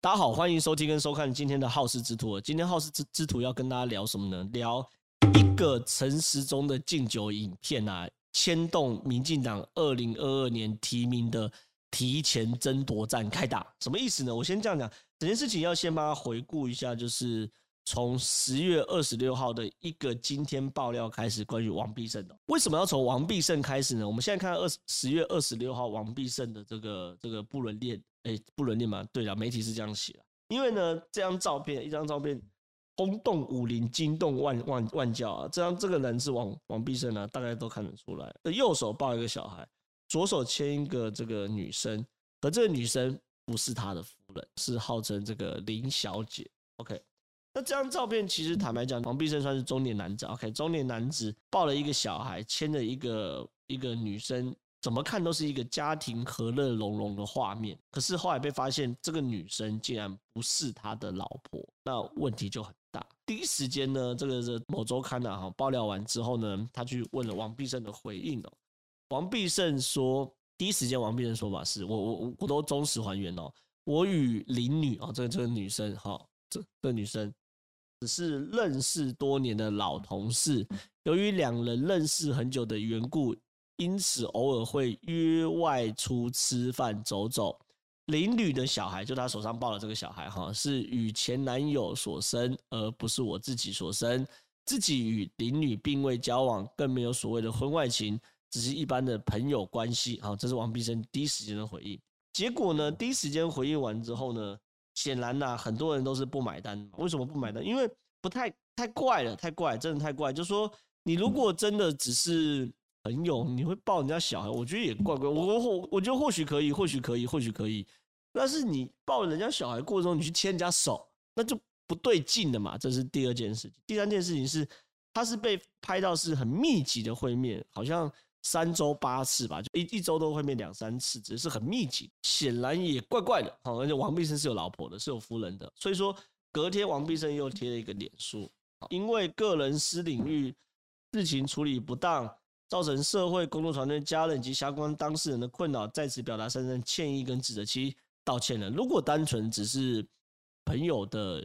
大家好，欢迎收听跟收看今天的好事之徒。今天好事之之徒要跟大家聊什么呢？聊一个陈时中的敬酒影片啊，牵动民进党二零二二年提名的提前争夺战开打。什么意思呢？我先这样讲，整件事情要先帮他回顾一下，就是。从十月二十六号的一个惊天爆料开始，关于王必胜的，为什么要从王必胜开始呢？我们现在看二十十月二十六号王必胜的这个这个不伦恋，哎，不伦恋嘛？对了，媒体是这样写的。因为呢，这张照片，一张照片轰动武林，惊动万万万教啊！这张这个人是王王必胜啊，大家都看得出来。右手抱一个小孩，左手牵一个这个女生，而这个女生不是他的夫人，是号称这个林小姐。OK。那这张照片其实坦白讲，王必胜算是中年男子，OK，中年男子抱了一个小孩，牵着一个一个女生，怎么看都是一个家庭和乐融融的画面。可是后来被发现，这个女生竟然不是他的老婆，那问题就很大。第一时间呢，这个是某周刊啊，哈，爆料完之后呢，他去问了王必胜的回应哦。王必胜说，第一时间王必胜说法是我我我都忠实还原哦，我与林女啊，这个这个女生哈，这个女生。只是认识多年的老同事，由于两人认识很久的缘故，因此偶尔会约外出吃饭走走。林女的小孩，就她手上抱的这个小孩，哈，是与前男友所生，而不是我自己所生。自己与林女并未交往，更没有所谓的婚外情，只是一般的朋友关系。好，这是王必胜第一时间的回应。结果呢，第一时间回应完之后呢？显然呐、啊，很多人都是不买单。为什么不买单？因为不太太怪了，太怪，真的太怪。就是说，你如果真的只是朋友，你会抱人家小孩，我觉得也怪怪。我我我觉得或许可以，或许可以，或许可以。但是你抱人家小孩过程中，你去牵人家手，那就不对劲了嘛。这是第二件事情。第三件事情是，他是被拍到是很密集的会面，好像。三周八次吧，就一一周都会面两三次，只是很密集，显然也怪怪的。好，而且王必胜是有老婆的，是有夫人的，所以说隔天王必胜又贴了一个脸书，因为个人私领域事情处理不当，造成社会工作团队、家人及相关当事人的困扰，在此表达深深歉意跟指责其道歉了。如果单纯只是朋友的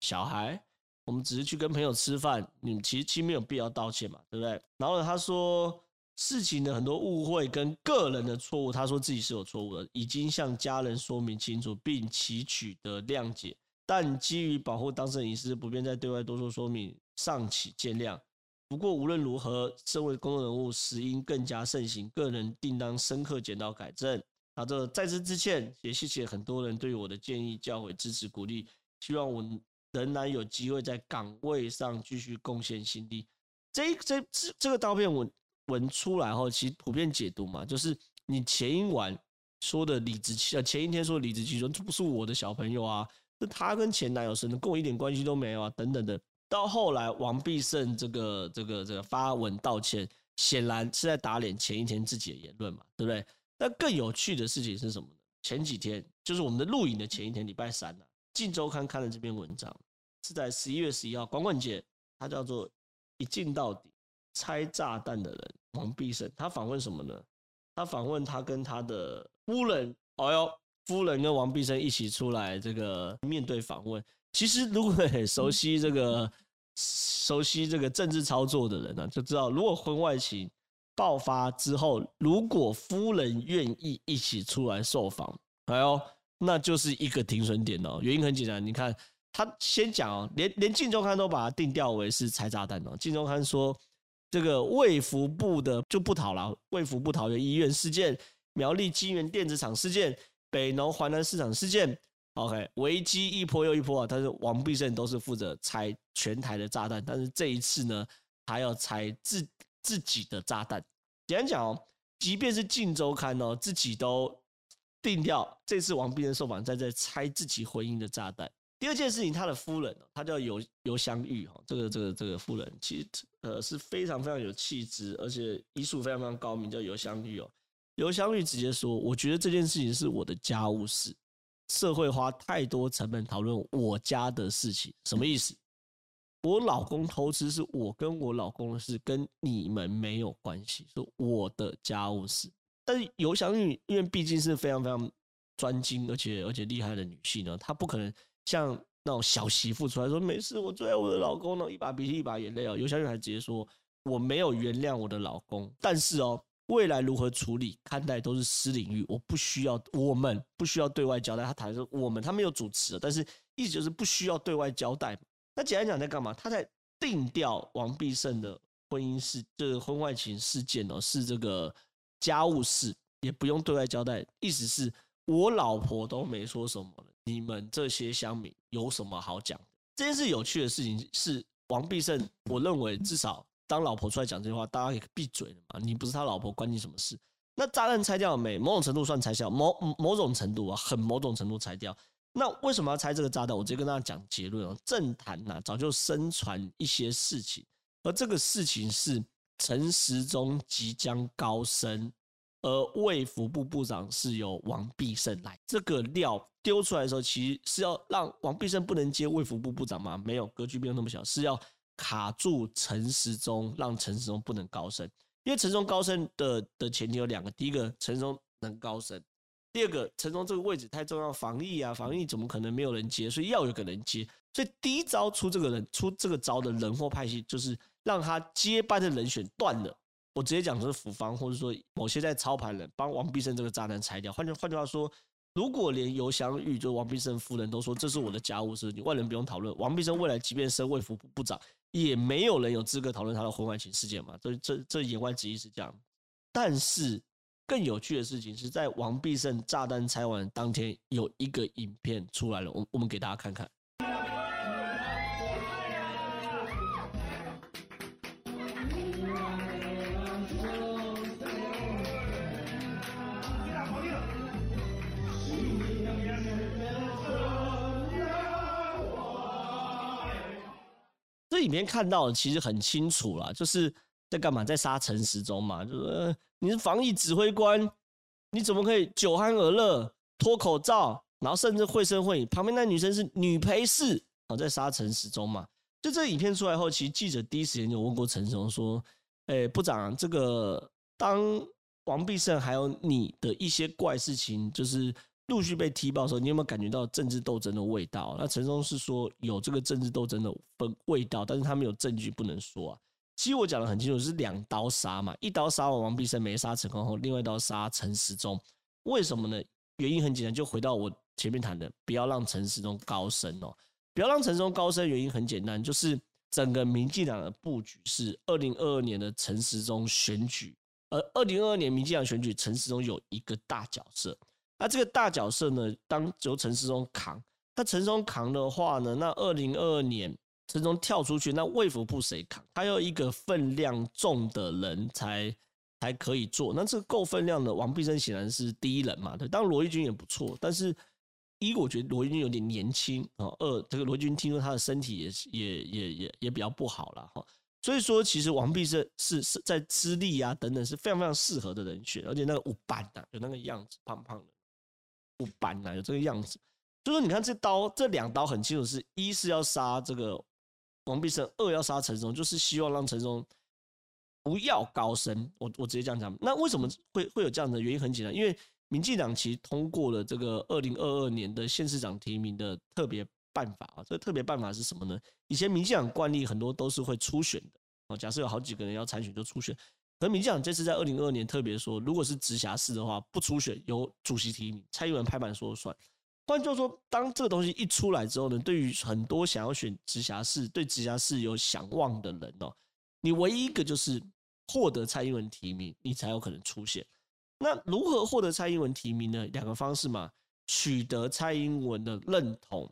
小孩，我们只是去跟朋友吃饭，你们其实其实没有必要道歉嘛，对不对？然后呢，他说。事情的很多误会跟个人的错误，他说自己是有错误的，已经向家人说明清楚，并祈取得谅解，但基于保护当事人隐私，不便再对外多说说明，尚请见谅。不过无论如何，身为公众人物，实应更加慎行，个人定当深刻检讨改正。啊，这再次致歉，也谢谢很多人对我的建议、教诲、支持、鼓励，希望我仍然有机会在岗位上继续贡献心力。这这这这个刀片我。文出来后，其实普遍解读嘛，就是你前一晚说的理直气，呃，前一天说理直气壮，这不是我的小朋友啊，是他跟前男友生的，跟我一点关系都没有啊，等等的。到后来王必胜这个这个这个发文道歉，显然是在打脸前一天自己的言论嘛，对不对？那更有趣的事情是什么呢？前几天就是我们的录影的前一天，礼拜三呢，《镜周刊》看了这篇文章，是在十一月十一号，光棍节，它叫做一镜到底。拆炸弹的人王必胜，他访问什么呢？他访问他跟他的夫人，哦哟，夫人跟王必胜一起出来这个面对访问。其实如果很熟悉这个熟悉这个政治操作的人呢，就知道如果婚外情爆发之后，如果夫人愿意一起出来受访，哎呦，那就是一个停损点哦。原因很简单，你看他先讲哦，连连镜周刊都把它定调为是拆炸弹哦。镜周刊说。这个卫福部的就不讨了，卫福部桃园医院事件、苗栗金源电子厂事件、北农环南市场事件，OK，危机一波又一波啊！但是王必胜都是负责拆全台的炸弹，但是这一次呢，还要拆自自己的炸弹。简单讲哦，即便是镜周刊哦，自己都定调，这次王必胜受访在这拆自己婚姻的炸弹。第二件事情，他的夫人，他叫游游香玉哈，这个这个这个夫人其实呃是非常非常有气质，而且医术非常非常高明，叫游香玉哦。游香玉直接说：“我觉得这件事情是我的家务事，社会花太多成本讨论我家的事情，什么意思？我老公偷吃是我跟我老公的事，跟你们没有关系，是我的家务事。但是游湘玉因为毕竟是非常非常。”专精而且而且厉害的女性呢，她不可能像那种小媳妇出来说没事，我最爱我的老公呢，一把鼻涕一把眼泪哦。有小女孩直接说我没有原谅我的老公，但是哦，未来如何处理看待都是私领域，我不需要，我们不需要对外交代。他谈的是我们，他没有主持，但是意思就是不需要对外交代。那简单讲在干嘛？他在定调王必胜的婚姻事，这个婚外情事件哦，是这个家务事，也不用对外交代。意思是。我老婆都没说什么了，你们这些乡民有什么好讲的？这件事有趣的事情是，王必胜，我认为至少当老婆出来讲这句话，大家也闭嘴了嘛。你不是他老婆，关你什么事？那炸弹拆掉了没？某种程度算拆掉，某某种程度啊，很某种程度拆掉。那为什么要拆这个炸弹？我直接跟大家讲结论哦。政坛呐，早就声传一些事情，而这个事情是陈时中即将高升。而卫福部部长是由王必胜来，这个料丢出来的时候，其实是要让王必胜不能接卫福部部长吗？没有，格局没有那么小，是要卡住陈时中，让陈时中不能高升。因为陈时中高升的的前提有两个：第一个，陈时中能高升；第二个，陈时中这个位置太重要，防疫啊，防疫怎么可能没有人接？所以要有个人接。所以第一招出这个人出这个招的人或派系，就是让他接班的人选断了。我直接讲就是府方，或者说某些在操盘人帮王必胜这个炸弹拆掉。换句换句话说，如果连游湘玉就王必胜夫人都说这是我的家务事，你外人不用讨论。王必胜未来即便升卫福部长，也没有人有资格讨论他的婚外情事件嘛？这这这言外之意是这样。但是更有趣的事情是在王必胜炸弹拆完当天，有一个影片出来了，我我们给大家看看。里面看到的其实很清楚啦，就是在干嘛，在杀陈时中嘛，就是你是防疫指挥官，你怎么可以酒酣耳热脱口罩，然后甚至会声会影，旁边那女生是女陪侍，好在杀陈时中嘛。就这影片出来后，其实记者第一时间就问过陈时中说：“哎，部长，这个当王必胜还有你的一些怪事情，就是。”陆续被踢爆的时候，你有没有感觉到政治斗争的味道？那陈松是说有这个政治斗争的分味道，但是他没有证据不能说啊。其实我讲的很清楚，是两刀杀嘛，一刀杀完王必胜没杀成功后，另外一刀杀陈时中。为什么呢？原因很简单，就回到我前面谈的，不要让陈时中高升哦，不要让陈时中高升。原因很简单，就是整个民进党的布局是二零二二年的陈时中选举，而二零二二年民进党选举，陈时中有一个大角色。那这个大角色呢，当由陈时中扛。那陈时中扛的话呢，那二零二二年陈时中跳出去，那卫福部谁扛？他要一个分量重的人才才可以做。那这个够分量的，王必胜显然是第一人嘛。对，当然罗毅军也不错，但是一我觉得罗毅军有点年轻啊。二这个罗一钧听说他的身体也也也也也比较不好了哈。所以说，其实王必胜是是在资历啊等等是非常非常适合的人选，而且那个五班的有那个样子，胖胖的。不搬了，有这个样子，就说你看这刀，这两刀很清楚，是一是要杀这个王必胜，二要杀陈松，就是希望让陈松不要高升。我我直接这样讲，那为什么会会有这样的原因？很简单，因为民进党其实通过了这个二零二二年的县市长提名的特别办法啊。这个特别办法是什么呢？以前民进党惯例很多都是会初选的啊，假设有好几个人要参选，就初选。可民进党这次在二零二二年特别说，如果是直辖市的话，不出选，由主席提名，蔡英文拍板说了算。换句话说，当这个东西一出来之后呢，对于很多想要选直辖市、对直辖市有想望的人哦，你唯一一个就是获得蔡英文提名，你才有可能出现。那如何获得蔡英文提名呢？两个方式嘛，取得蔡英文的认同，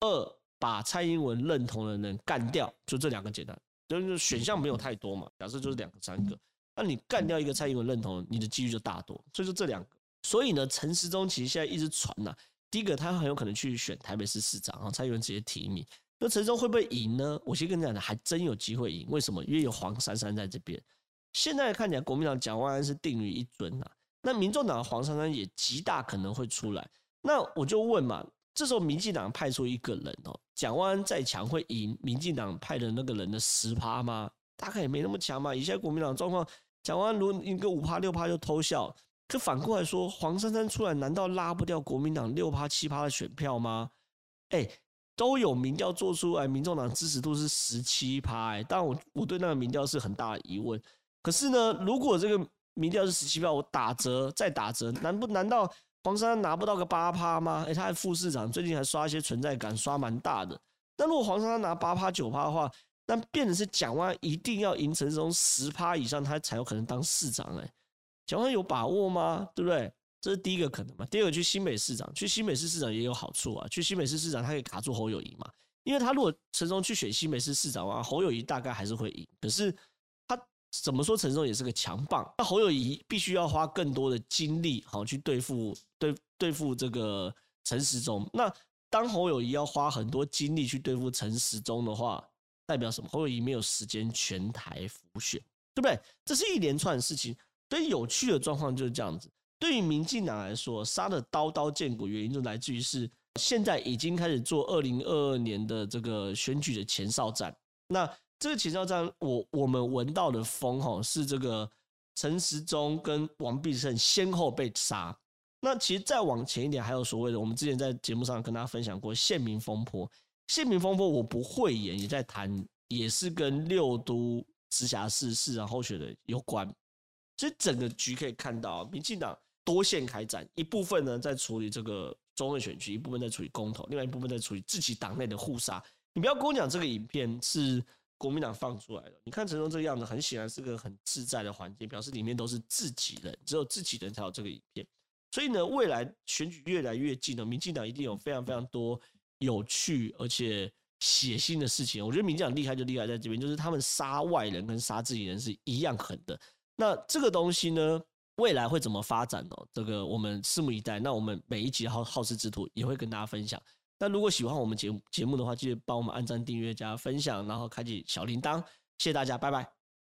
二把蔡英文认同的人干掉，就这两个简单，就是选项没有太多嘛。假设就是两个、三个。那你干掉一个蔡英文认同，你的几率就大多。所以说这两个，所以呢，陈时中其实现在一直传呐，第一个他很有可能去选台北市市长，然后蔡英文直接提名。那陈时中会不会赢呢？我先跟你讲的，还真有机会赢。为什么？因为有黄珊珊在这边。现在看起来，国民党蒋万安是定于一尊呐。那民众党的黄珊珊也极大可能会出来。那我就问嘛，这时候民进党派出一个人哦，蒋万安再强会赢民进党派的那个人的十趴吗？大概也没那么强嘛。以现在国民党状况。蒋万安如一个五趴六趴就偷笑，可反过来说，黄珊珊出来，难道拉不掉国民党六趴七趴的选票吗？哎，都有民调做出来，民众党支持度是十七趴。哎，当然我我对那个民调是很大的疑问。可是呢，如果这个民调是十七趴，我打折再打折，难不难道黄珊珊拿不到个八趴吗？哎，他还副市长，最近还刷一些存在感，刷蛮大的。那如果黄珊珊拿八趴九趴的话，但变的是蒋万一定要赢陈时中十趴以上，他才有可能当市长。哎。蒋万有把握吗？对不对？这是第一个可能嘛。第二个，去新北市长，去新北市市长也有好处啊。去新北市市长，他可以卡住侯友谊嘛。因为他如果陈松去选新北市市长的话，侯友谊大概还是会赢。可是他怎么说，陈松也是个强棒。那侯友谊必须要花更多的精力，好去对付对对付这个陈时中。那当侯友谊要花很多精力去对付陈时中的话，代表什么？侯友宜没有时间全台辅选，对不对？这是一连串的事情。所以有趣的状况就是这样子。对于民进党来说，杀的刀刀见骨，原因就来自于是现在已经开始做二零二二年的这个选举的前哨战。那这个前哨战，我我们闻到的风哈是这个陈时中跟王必胜先后被杀。那其实再往前一点，还有所谓的我们之前在节目上跟大家分享过县民风波。县民风波我不会演，也在谈，也是跟六都直辖市市长候选人有关。所以整个局可以看到，民进党多线开展，一部分呢在处理这个中二选区，一部分在处理公投，另外一部分在处理自己党内的互杀。你不要跟我讲这个影片是国民党放出来的，你看陈时中这个样子，很显然是个很自在的环境，表示里面都是自己人，只有自己人才有这个影片。所以呢，未来选举越来越近了，民进党一定有非常非常多有趣而且血腥的事情。我觉得民进党厉害就厉害在这边，就是他们杀外人跟杀自己人是一样狠的。那这个东西呢，未来会怎么发展呢？这个我们拭目以待。那我们每一集好好事之徒也会跟大家分享。那如果喜欢我们节节目的话，记得帮我们按赞、订阅、加分享，然后开启小铃铛。谢谢大家，拜拜。